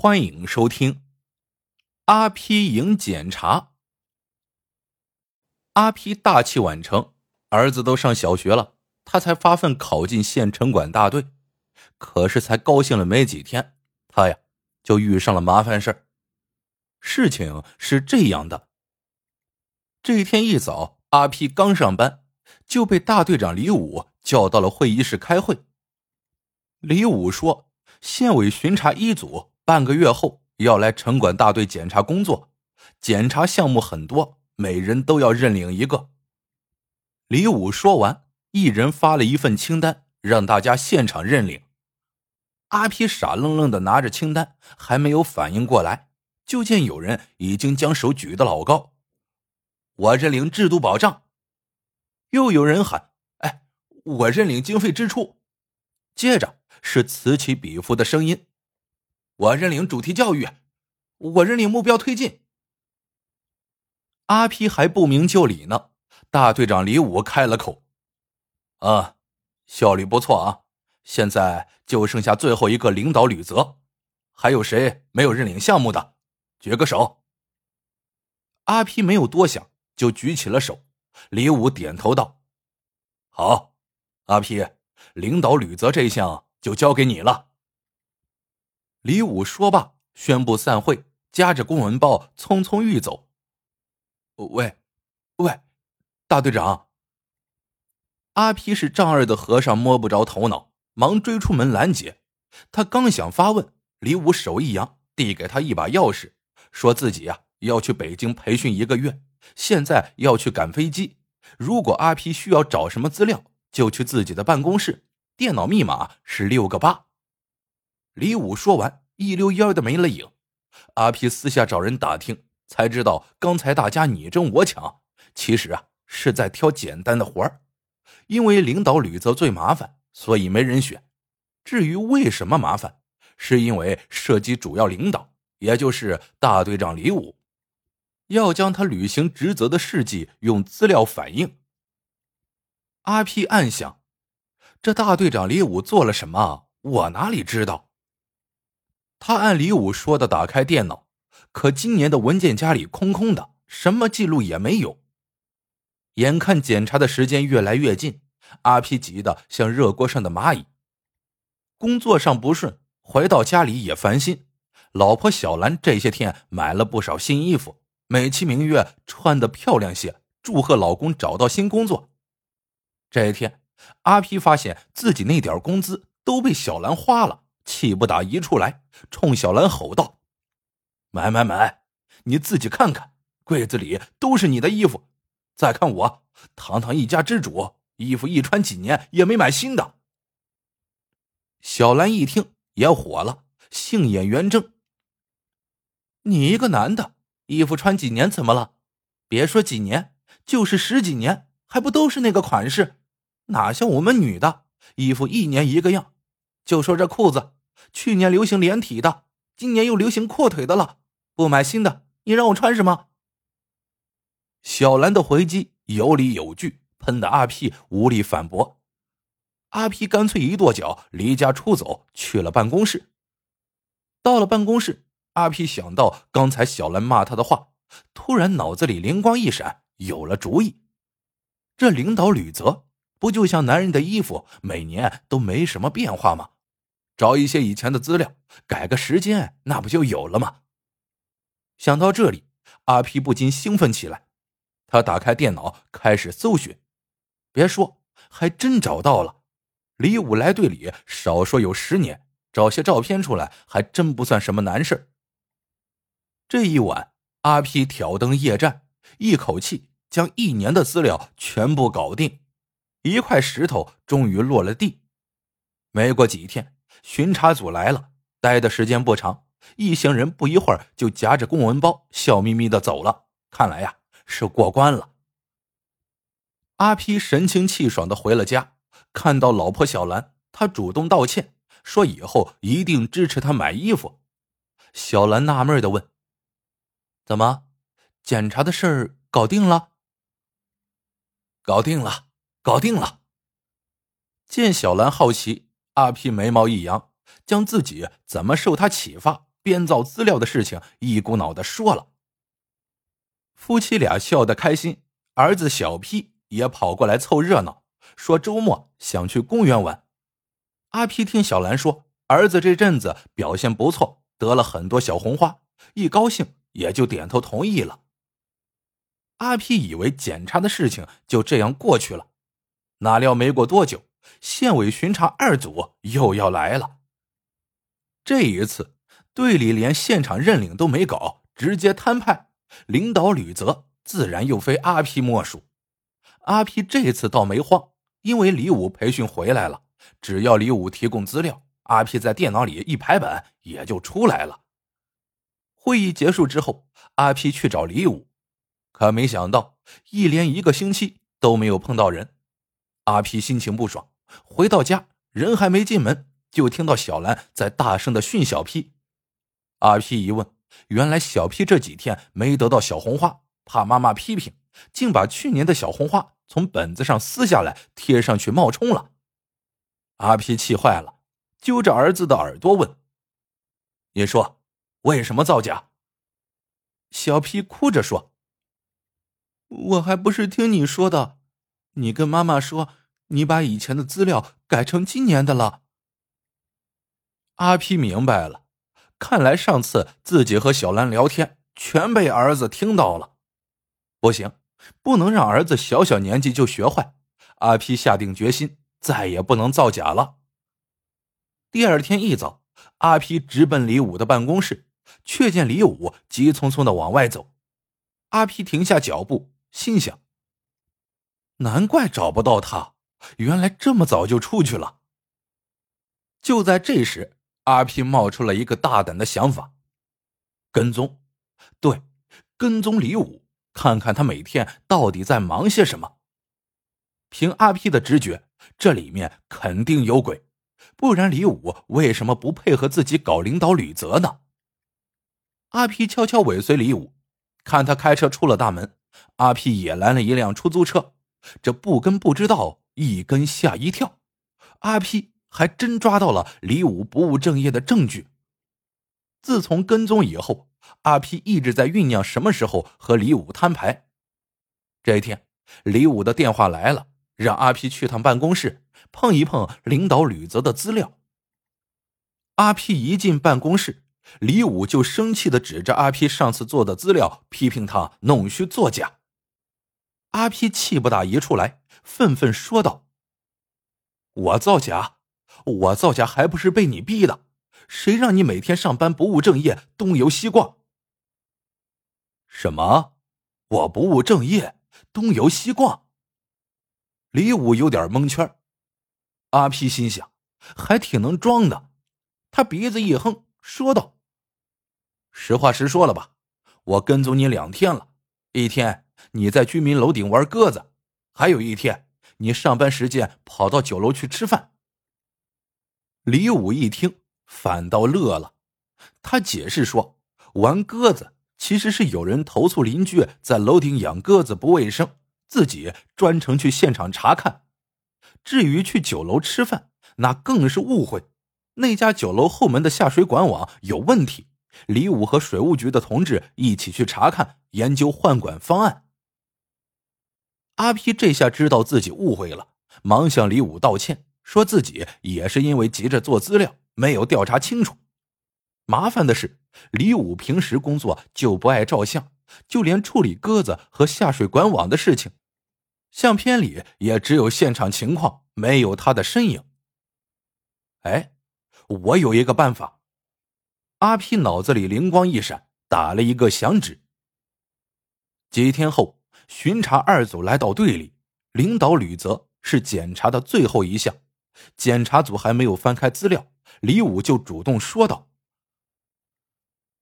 欢迎收听阿 P 营检查。阿 P 大器晚成，儿子都上小学了，他才发奋考进县城管大队。可是才高兴了没几天，他呀就遇上了麻烦事事情是这样的：这一天一早，阿 P 刚上班，就被大队长李武叫到了会议室开会。李武说：“县委巡查一组。”半个月后要来城管大队检查工作，检查项目很多，每人都要认领一个。李武说完，一人发了一份清单，让大家现场认领。阿皮傻愣愣的拿着清单，还没有反应过来，就见有人已经将手举得老高。我认领制度保障。又有人喊：“哎，我认领经费支出。”接着是此起彼伏的声音。我认领主题教育，我认领目标推进。阿皮还不明就里呢，大队长李武开了口：“啊，效率不错啊！现在就剩下最后一个领导吕泽，还有谁没有认领项目的？举个手。”阿皮没有多想，就举起了手。李武点头道：“好，阿皮，领导吕泽这项就交给你了。”李武说罢，宣布散会，夹着公文包匆匆欲走。喂，喂，大队长！阿皮是丈二的和尚摸不着头脑，忙追出门拦截。他刚想发问，李武手一扬，递给他一把钥匙，说自己呀要去北京培训一个月，现在要去赶飞机。如果阿皮需要找什么资料，就去自己的办公室，电脑密码是六个八。李武说完，一溜烟的没了影。阿皮私下找人打听，才知道刚才大家你争我抢，其实啊是在挑简单的活儿。因为领导吕泽最麻烦，所以没人选。至于为什么麻烦，是因为涉及主要领导，也就是大队长李武，要将他履行职责的事迹用资料反映。阿皮暗想：这大队长李武做了什么？我哪里知道？他按李武说的打开电脑，可今年的文件夹里空空的，什么记录也没有。眼看检查的时间越来越近，阿皮急得像热锅上的蚂蚁。工作上不顺，回到家里也烦心。老婆小兰这些天买了不少新衣服，美其名曰穿的漂亮些，祝贺老公找到新工作。这一天，阿皮发现自己那点工资都被小兰花了。气不打一处来，冲小兰吼道：“买买买！你自己看看，柜子里都是你的衣服。再看我，堂堂一家之主，衣服一穿几年也没买新的。”小兰一听也火了，杏眼圆睁：“你一个男的，衣服穿几年怎么了？别说几年，就是十几年，还不都是那个款式？哪像我们女的，衣服一年一个样。就说这裤子。”去年流行连体的，今年又流行阔腿的了。不买新的，你让我穿什么？小兰的回击有理有据，喷的阿 P 无力反驳。阿皮干脆一跺脚，离家出走，去了办公室。到了办公室，阿皮想到刚才小兰骂他的话，突然脑子里灵光一闪，有了主意。这领导吕泽不就像男人的衣服，每年都没什么变化吗？找一些以前的资料，改个时间，那不就有了吗？想到这里，阿皮不禁兴奋起来。他打开电脑，开始搜寻。别说，还真找到了。李武来队里，少说有十年，找些照片出来，还真不算什么难事这一晚，阿皮挑灯夜战，一口气将一年的资料全部搞定。一块石头终于落了地。没过几天。巡查组来了，待的时间不长，一行人不一会儿就夹着公文包，笑眯眯的走了。看来呀，是过关了。阿皮神清气爽的回了家，看到老婆小兰，他主动道歉，说以后一定支持他买衣服。小兰纳闷的问：“怎么，检查的事儿搞定了？”“搞定了，搞定了。”见小兰好奇。阿皮眉毛一扬，将自己怎么受他启发，编造资料的事情一股脑的说了。夫妻俩笑得开心，儿子小 P 也跑过来凑热闹，说周末想去公园玩。阿 P 听小兰说儿子这阵子表现不错，得了很多小红花，一高兴也就点头同意了。阿 P 以为检查的事情就这样过去了，哪料没过多久，县委巡查二组又要来了。这一次，队里连现场认领都没搞，直接摊派，领导吕泽自然又非阿 P 莫属。阿 P 这次倒没慌，因为李武培训回来了，只要李武提供资料，阿 P 在电脑里一排版也就出来了。会议结束之后，阿 P 去找李武，可没想到一连一个星期都没有碰到人，阿皮心情不爽，回到家人还没进门。就听到小兰在大声的训小 P，阿 P 一问，原来小 P 这几天没得到小红花，怕妈妈批评，竟把去年的小红花从本子上撕下来贴上去冒充了。阿 P 气坏了，揪着儿子的耳朵问：“你说为什么造假？”小 P 哭着说：“我还不是听你说的，你跟妈妈说，你把以前的资料改成今年的了。”阿皮明白了，看来上次自己和小兰聊天全被儿子听到了。不行，不能让儿子小小年纪就学坏。阿皮下定决心，再也不能造假了。第二天一早，阿皮直奔李武的办公室，却见李武急匆匆的往外走。阿皮停下脚步，心想：难怪找不到他，原来这么早就出去了。就在这时。阿 P 冒出了一个大胆的想法：跟踪，对，跟踪李武，看看他每天到底在忙些什么。凭阿 P 的直觉，这里面肯定有鬼，不然李武为什么不配合自己搞领导吕泽呢？阿 P 悄悄尾随李武，看他开车出了大门，阿 P 也拦了一辆出租车。这不跟不知道，一根吓一跳。阿 P。还真抓到了李武不务正业的证据。自从跟踪以后，阿 P 一直在酝酿什么时候和李武摊牌。这一天，李武的电话来了，让阿 P 去趟办公室碰一碰领导吕泽的资料。阿 P 一进办公室，李武就生气的指着阿 P 上次做的资料，批评他弄虚作假。阿 P 气不打一处来，愤愤说道：“我造假！”我造假还不是被你逼的？谁让你每天上班不务正业，东游西逛？什么？我不务正业，东游西逛？李武有点蒙圈。阿皮心想，还挺能装的。他鼻子一哼，说道：“实话实说了吧，我跟踪你两天了。一天你在居民楼顶玩鸽子，还有一天你上班时间跑到酒楼去吃饭。”李武一听，反倒乐了。他解释说：“玩鸽子其实是有人投诉邻居在楼顶养鸽子不卫生，自己专程去现场查看。至于去酒楼吃饭，那更是误会。那家酒楼后门的下水管网有问题，李武和水务局的同志一起去查看，研究换管方案。”阿皮这下知道自己误会了，忙向李武道歉。说自己也是因为急着做资料，没有调查清楚。麻烦的是，李武平时工作就不爱照相，就连处理鸽子和下水管网的事情，相片里也只有现场情况，没有他的身影。哎，我有一个办法。阿皮脑子里灵光一闪，打了一个响指。几天后，巡查二组来到队里，领导吕泽是检查的最后一项。检查组还没有翻开资料，李武就主动说道：“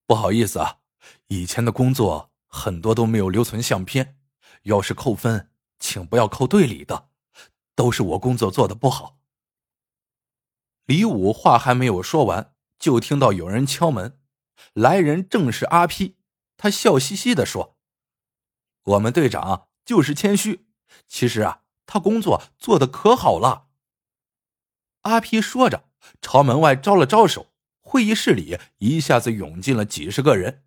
不好意思啊，以前的工作很多都没有留存相片，要是扣分，请不要扣队里的，都是我工作做的不好。”李武话还没有说完，就听到有人敲门，来人正是阿 P，他笑嘻嘻的说：“我们队长就是谦虚，其实啊，他工作做的可好了。”阿皮说着，朝门外招了招手，会议室里一下子涌进了几十个人。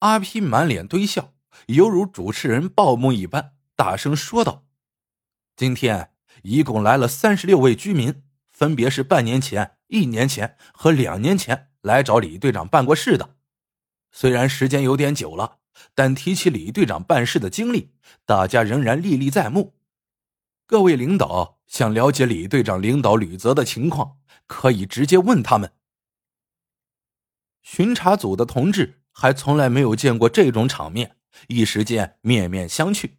阿皮满脸堆笑，犹如主持人报幕一般，大声说道：“今天一共来了三十六位居民，分别是半年前、一年前和两年前来找李队长办过事的。虽然时间有点久了，但提起李队长办事的经历，大家仍然历历在目。各位领导想了解李队长领导吕泽的情况，可以直接问他们。”巡查组的同志还从来没有见过这种场面，一时间面面相觑。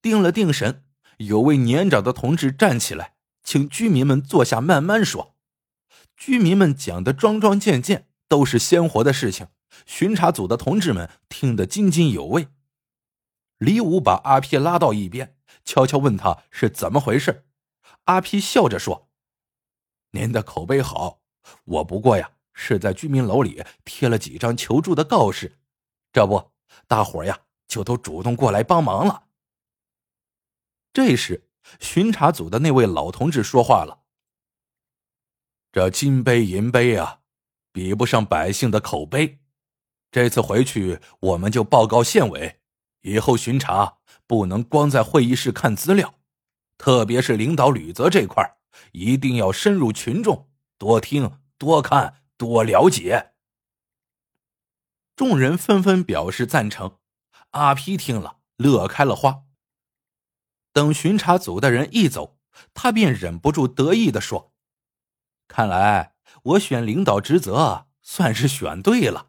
定了定神，有位年长的同志站起来，请居民们坐下，慢慢说。居民们讲的桩桩件件都是鲜活的事情，巡查组的同志们听得津津有味。李武把阿皮拉到一边，悄悄问他是怎么回事。阿皮笑着说：“您的口碑好，我不过呀。”是在居民楼里贴了几张求助的告示，这不，大伙呀就都主动过来帮忙了。这时，巡查组的那位老同志说话了：“这金杯银杯啊，比不上百姓的口碑。这次回去，我们就报告县委，以后巡查不能光在会议室看资料，特别是领导吕泽这块一定要深入群众，多听多看。”多了解，众人纷纷表示赞成。阿皮听了，乐开了花。等巡查组的人一走，他便忍不住得意的说：“看来我选领导职责算是选对了。”